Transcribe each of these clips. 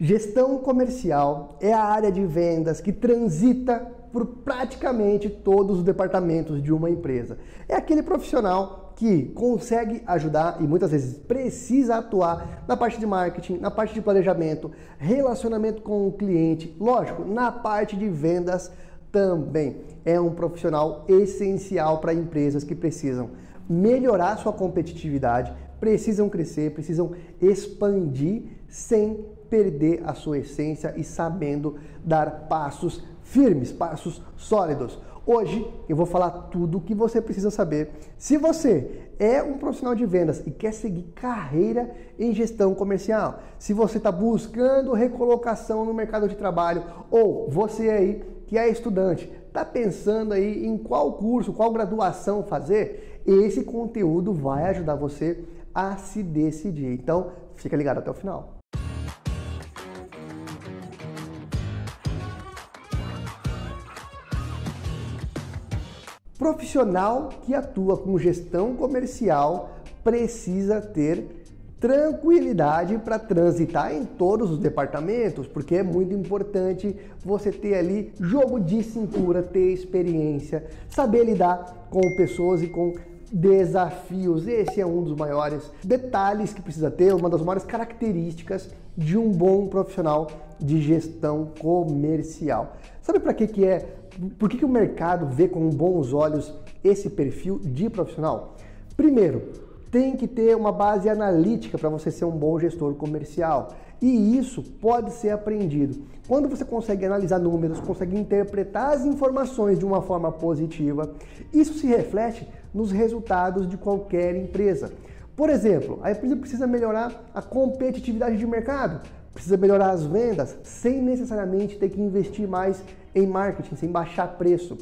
Gestão comercial é a área de vendas que transita por praticamente todos os departamentos de uma empresa. É aquele profissional que consegue ajudar e muitas vezes precisa atuar na parte de marketing, na parte de planejamento, relacionamento com o cliente, lógico, na parte de vendas também. É um profissional essencial para empresas que precisam melhorar sua competitividade, precisam crescer, precisam expandir sem perder a sua essência e sabendo dar passos firmes, passos sólidos. Hoje eu vou falar tudo o que você precisa saber. Se você é um profissional de vendas e quer seguir carreira em gestão comercial, se você está buscando recolocação no mercado de trabalho ou você aí que é estudante, está pensando aí em qual curso, qual graduação fazer, esse conteúdo vai ajudar você a se decidir. Então, fica ligado até o final. Profissional que atua com gestão comercial precisa ter tranquilidade para transitar em todos os departamentos, porque é muito importante você ter ali jogo de cintura, ter experiência, saber lidar com pessoas e com desafios. Esse é um dos maiores detalhes que precisa ter, uma das maiores características de um bom profissional de gestão comercial. Sabe para que que é por que, que o mercado vê com bons olhos esse perfil de profissional? Primeiro, tem que ter uma base analítica para você ser um bom gestor comercial. E isso pode ser aprendido. Quando você consegue analisar números, consegue interpretar as informações de uma forma positiva, isso se reflete nos resultados de qualquer empresa. Por exemplo, a empresa precisa melhorar a competitividade de mercado, precisa melhorar as vendas sem necessariamente ter que investir mais em marketing, sem baixar preço.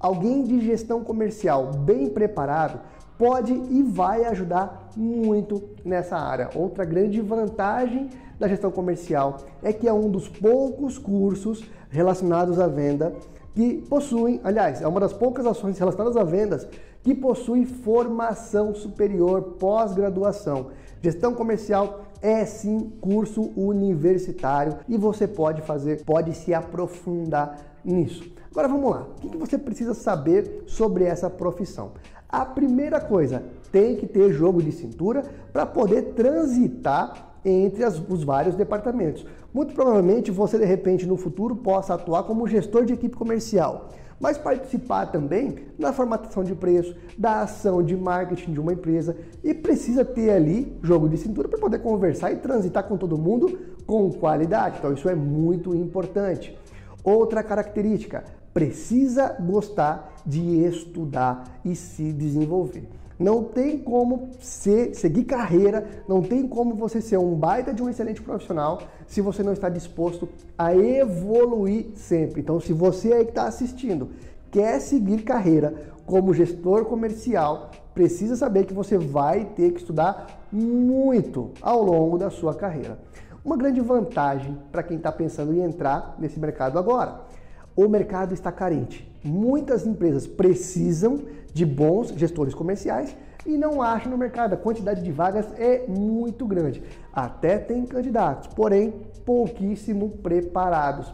Alguém de gestão comercial bem preparado pode e vai ajudar muito nessa área. Outra grande vantagem da gestão comercial é que é um dos poucos cursos relacionados à venda que possuem, aliás, é uma das poucas ações relacionadas a vendas que possui formação superior, pós-graduação. Gestão comercial é sim curso universitário e você pode fazer, pode se aprofundar nisso. Agora vamos lá. O que você precisa saber sobre essa profissão? A primeira coisa, tem que ter jogo de cintura para poder transitar entre as, os vários departamentos. Muito provavelmente você de repente no futuro possa atuar como gestor de equipe comercial, mas participar também na formatação de preço, da ação de marketing de uma empresa e precisa ter ali jogo de cintura para poder conversar e transitar com todo mundo com qualidade. Então isso é muito importante. Outra característica, precisa gostar de estudar e se desenvolver. Não tem como ser, seguir carreira, não tem como você ser um baita de um excelente profissional se você não está disposto a evoluir sempre. Então, se você aí que está assistindo quer seguir carreira como gestor comercial, precisa saber que você vai ter que estudar muito ao longo da sua carreira. Uma grande vantagem para quem está pensando em entrar nesse mercado agora. O mercado está carente. Muitas empresas precisam de bons gestores comerciais e não acham no mercado. A quantidade de vagas é muito grande. Até tem candidatos, porém pouquíssimo preparados.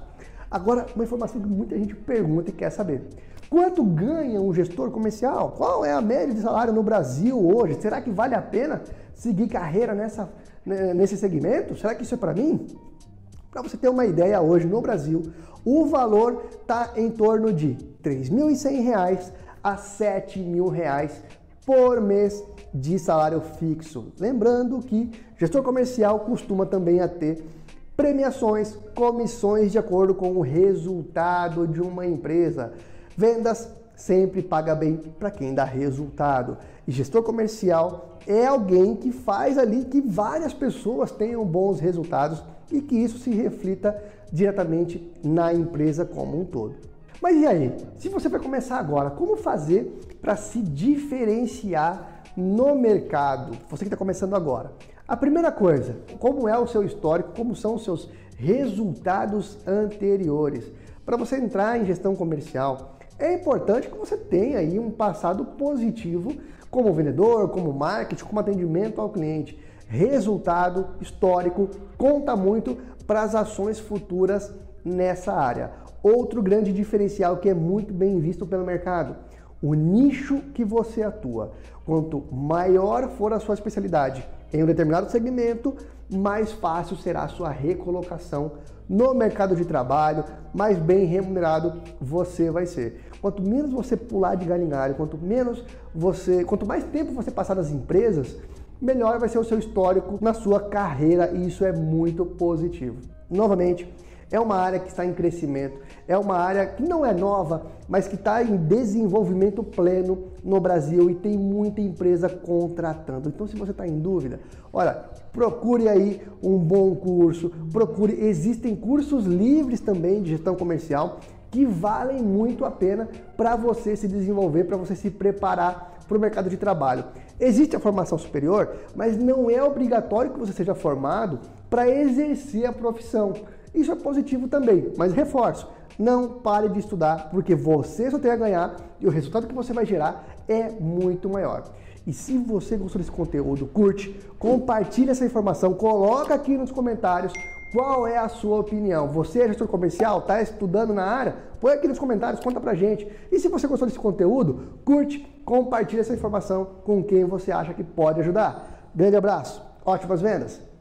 Agora, uma informação que muita gente pergunta e quer saber. Quanto ganha um gestor comercial? Qual é a média de salário no Brasil hoje? Será que vale a pena seguir carreira nessa, né, nesse segmento? Será que isso é para mim? Para você ter uma ideia, hoje no Brasil, o valor está em torno de R$ 3.100 a R$ 7.000 por mês de salário fixo. Lembrando que gestor comercial costuma também a ter premiações, comissões de acordo com o resultado de uma empresa. Vendas sempre paga bem para quem dá resultado. E gestor comercial é alguém que faz ali que várias pessoas tenham bons resultados e que isso se reflita diretamente na empresa como um todo. Mas e aí? Se você vai começar agora, como fazer para se diferenciar no mercado? Você que está começando agora. A primeira coisa, como é o seu histórico, como são os seus resultados anteriores? Para você entrar em gestão comercial, é importante que você tenha aí um passado positivo como vendedor, como marketing, como atendimento ao cliente. Resultado histórico conta muito para as ações futuras nessa área. Outro grande diferencial que é muito bem visto pelo mercado, o nicho que você atua. Quanto maior for a sua especialidade em um determinado segmento, mais fácil será a sua recolocação no mercado de trabalho, mais bem remunerado você vai ser. Quanto menos você pular de galho em galho, quanto menos você, quanto mais tempo você passar nas empresas, melhor vai ser o seu histórico na sua carreira e isso é muito positivo. Novamente, é uma área que está em crescimento, é uma área que não é nova, mas que está em desenvolvimento pleno no Brasil e tem muita empresa contratando. Então, se você está em dúvida, olha, procure aí um bom curso, procure. Existem cursos livres também de gestão comercial que valem muito a pena para você se desenvolver, para você se preparar para o mercado de trabalho. Existe a formação superior, mas não é obrigatório que você seja formado para exercer a profissão. Isso é positivo também, mas reforço, não pare de estudar, porque você só tem a ganhar e o resultado que você vai gerar é muito maior. E se você gostou desse conteúdo, curte, compartilhe essa informação, coloca aqui nos comentários qual é a sua opinião. Você é gestor comercial, está estudando na área? Põe aqui nos comentários, conta pra gente. E se você gostou desse conteúdo, curte, compartilhe essa informação com quem você acha que pode ajudar. Grande abraço, ótimas vendas!